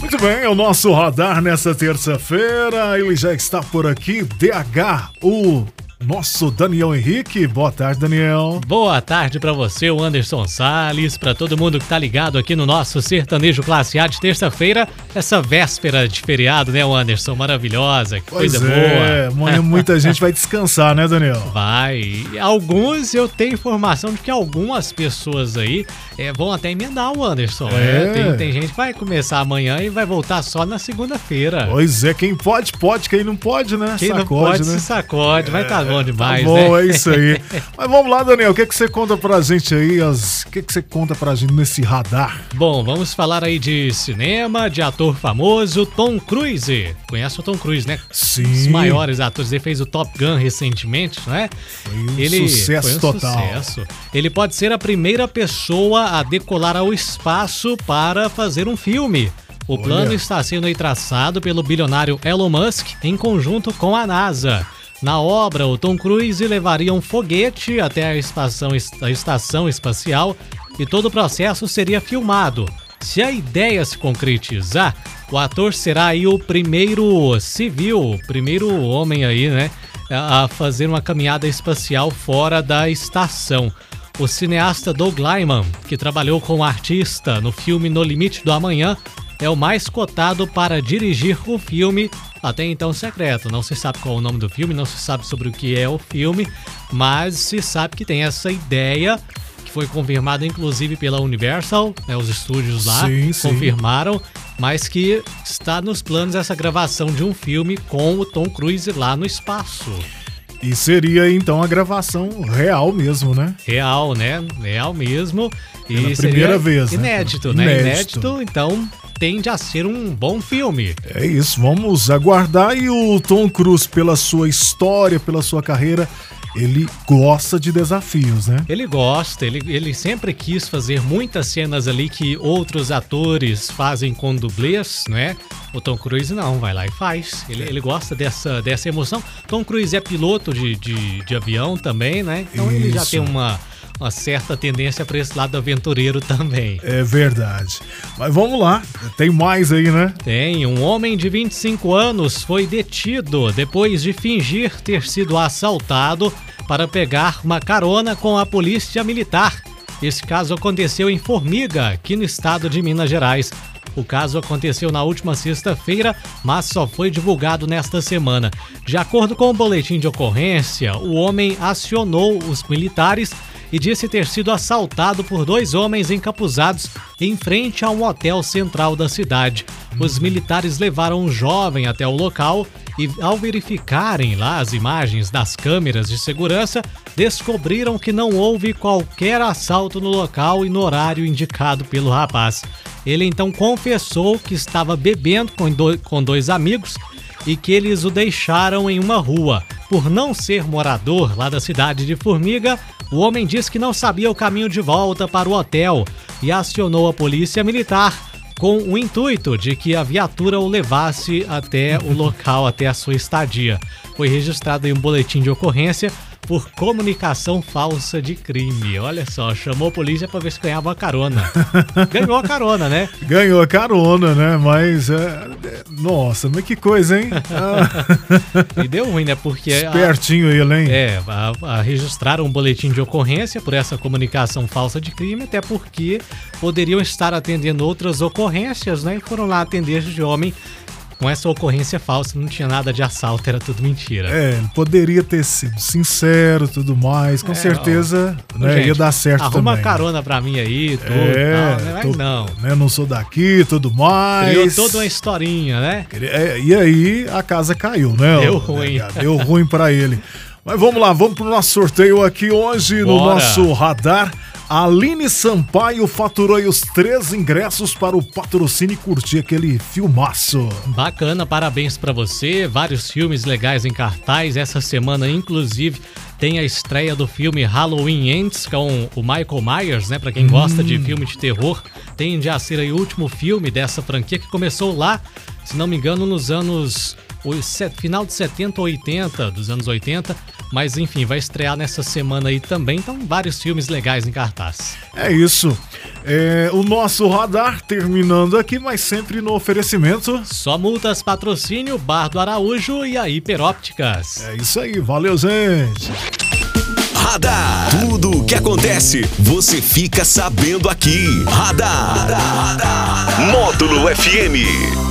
Muito bem, é o nosso radar nessa terça-feira. Ele já está por aqui. DH, o nosso Daniel Henrique. Boa tarde, Daniel. Boa tarde para você, o Anderson Sales, para todo mundo que tá ligado aqui no nosso sertanejo classe A de terça-feira, essa véspera de feriado, né, Anderson? Maravilhosa, que Pois coisa é, boa. amanhã muita gente vai descansar, né, Daniel? Vai. Alguns, eu tenho informação de que algumas pessoas aí é, vão até emendar o Anderson. É. né? Tem, tem gente que vai começar amanhã e vai voltar só na segunda-feira. Pois é, quem pode, pode, quem não pode, né? Quem não Sacode, pode né? se sacode, vai estar bom demais, tá bom, né? é isso aí. Mas vamos lá, Daniel, o que, que você conta pra gente aí? As... O que, que você conta pra gente nesse radar? Bom, vamos falar aí de cinema, de ator famoso, Tom Cruise. Conhece o Tom Cruise, né? Sim. Um dos maiores atores. Ele fez o Top Gun recentemente, não é? Foi um sucesso foi um total. sucesso. Ele pode ser a primeira pessoa a decolar ao espaço para fazer um filme. O Olha. plano está sendo aí traçado pelo bilionário Elon Musk em conjunto com a NASA. Na obra, o Tom Cruise levaria um foguete até a estação, a estação espacial e todo o processo seria filmado. Se a ideia se concretizar, o ator será aí o primeiro civil, o primeiro homem aí, né, a fazer uma caminhada espacial fora da estação. O cineasta Doug Lyman, que trabalhou com o artista no filme No Limite do Amanhã, é o mais cotado para dirigir o filme, até então secreto. Não se sabe qual é o nome do filme, não se sabe sobre o que é o filme, mas se sabe que tem essa ideia que foi confirmada inclusive pela Universal, né, os estúdios lá Sim, sim. confirmaram, mas que está nos planos essa gravação de um filme com o Tom Cruise lá no espaço. E seria então a gravação real mesmo, né? Real, né? Real mesmo. E Pela primeira vez, né? Inédito, né? Inédito. Inédito, então tende a ser um bom filme. É isso, vamos aguardar. E o Tom Cruise, pela sua história, pela sua carreira, ele gosta de desafios, né? Ele gosta, ele, ele sempre quis fazer muitas cenas ali que outros atores fazem com dublês, né? O Tom Cruise não, vai lá e faz. Ele, ele gosta dessa, dessa emoção. Tom Cruise é piloto de, de, de avião também, né? Então ele já Isso. tem uma, uma certa tendência para esse lado aventureiro também. É verdade. Mas vamos lá, tem mais aí, né? Tem um homem de 25 anos foi detido depois de fingir ter sido assaltado para pegar uma carona com a polícia militar. Esse caso aconteceu em Formiga, aqui no estado de Minas Gerais. O caso aconteceu na última sexta-feira, mas só foi divulgado nesta semana. De acordo com o boletim de ocorrência, o homem acionou os militares e disse ter sido assaltado por dois homens encapuzados em frente a um hotel central da cidade. Os militares levaram um jovem até o local e, ao verificarem lá as imagens das câmeras de segurança, descobriram que não houve qualquer assalto no local e no horário indicado pelo rapaz. Ele então confessou que estava bebendo com do- com dois amigos e que eles o deixaram em uma rua. Por não ser morador lá da cidade de Formiga, o homem disse que não sabia o caminho de volta para o hotel e acionou a polícia militar com o intuito de que a viatura o levasse até o local, até a sua estadia. Foi registrado em um boletim de ocorrência por comunicação falsa de crime. Olha só, chamou a polícia para ver se ganhava a carona. Ganhou a carona, né? Ganhou a carona, né? Mas, é, é, nossa, mas que coisa, hein? Ah, E deu ruim, né? Porque a- espertinho ele, hein? É, a, a registraram um boletim de ocorrência por essa comunicação falsa de crime, até porque poderiam estar atendendo outras ocorrências, né? E foram lá atender esse homem com essa ocorrência falsa, não tinha nada de assalto, era tudo mentira. É, ele poderia ter sido sincero e tudo mais. Com É, certeza Ô, né, gente, ia dar certo Arruma também. carona pra mim aí, tudo, É, tal, né? Mas tô- não. né, não sou daqui tudo mais. Criou toda uma historinha, né? É, e aí a casa caiu, né? Deu ruim. delegado? Deu ruim pra ele. Mas vamos lá, vamos pro nosso sorteio aqui hoje no Bora. nosso radar. Aline Sampaio faturou os três ingressos para o patrocínio e curtir aquele filmaço. Bacana, parabéns para você. Vários filmes legais em cartaz. Essa semana, inclusive, tem a estreia do filme Halloween Ends com o Michael Myers, né? Para quem hum. gosta de filme de terror, tem de ser aí o último filme dessa franquia que começou lá, se não me engano, nos anos o final de 70 ou 80, dos anos 80, mas enfim, vai estrear nessa semana aí também, então vários filmes legais em cartaz. É isso. É, o nosso radar terminando aqui, mas sempre no oferecimento. Só multas, patrocínio, Bar do Araújo e a Hiperópticas. É isso aí, valeu, gente. Radar. Tudo o que acontece, você fica sabendo aqui. Radar. Radar. Módulo FM.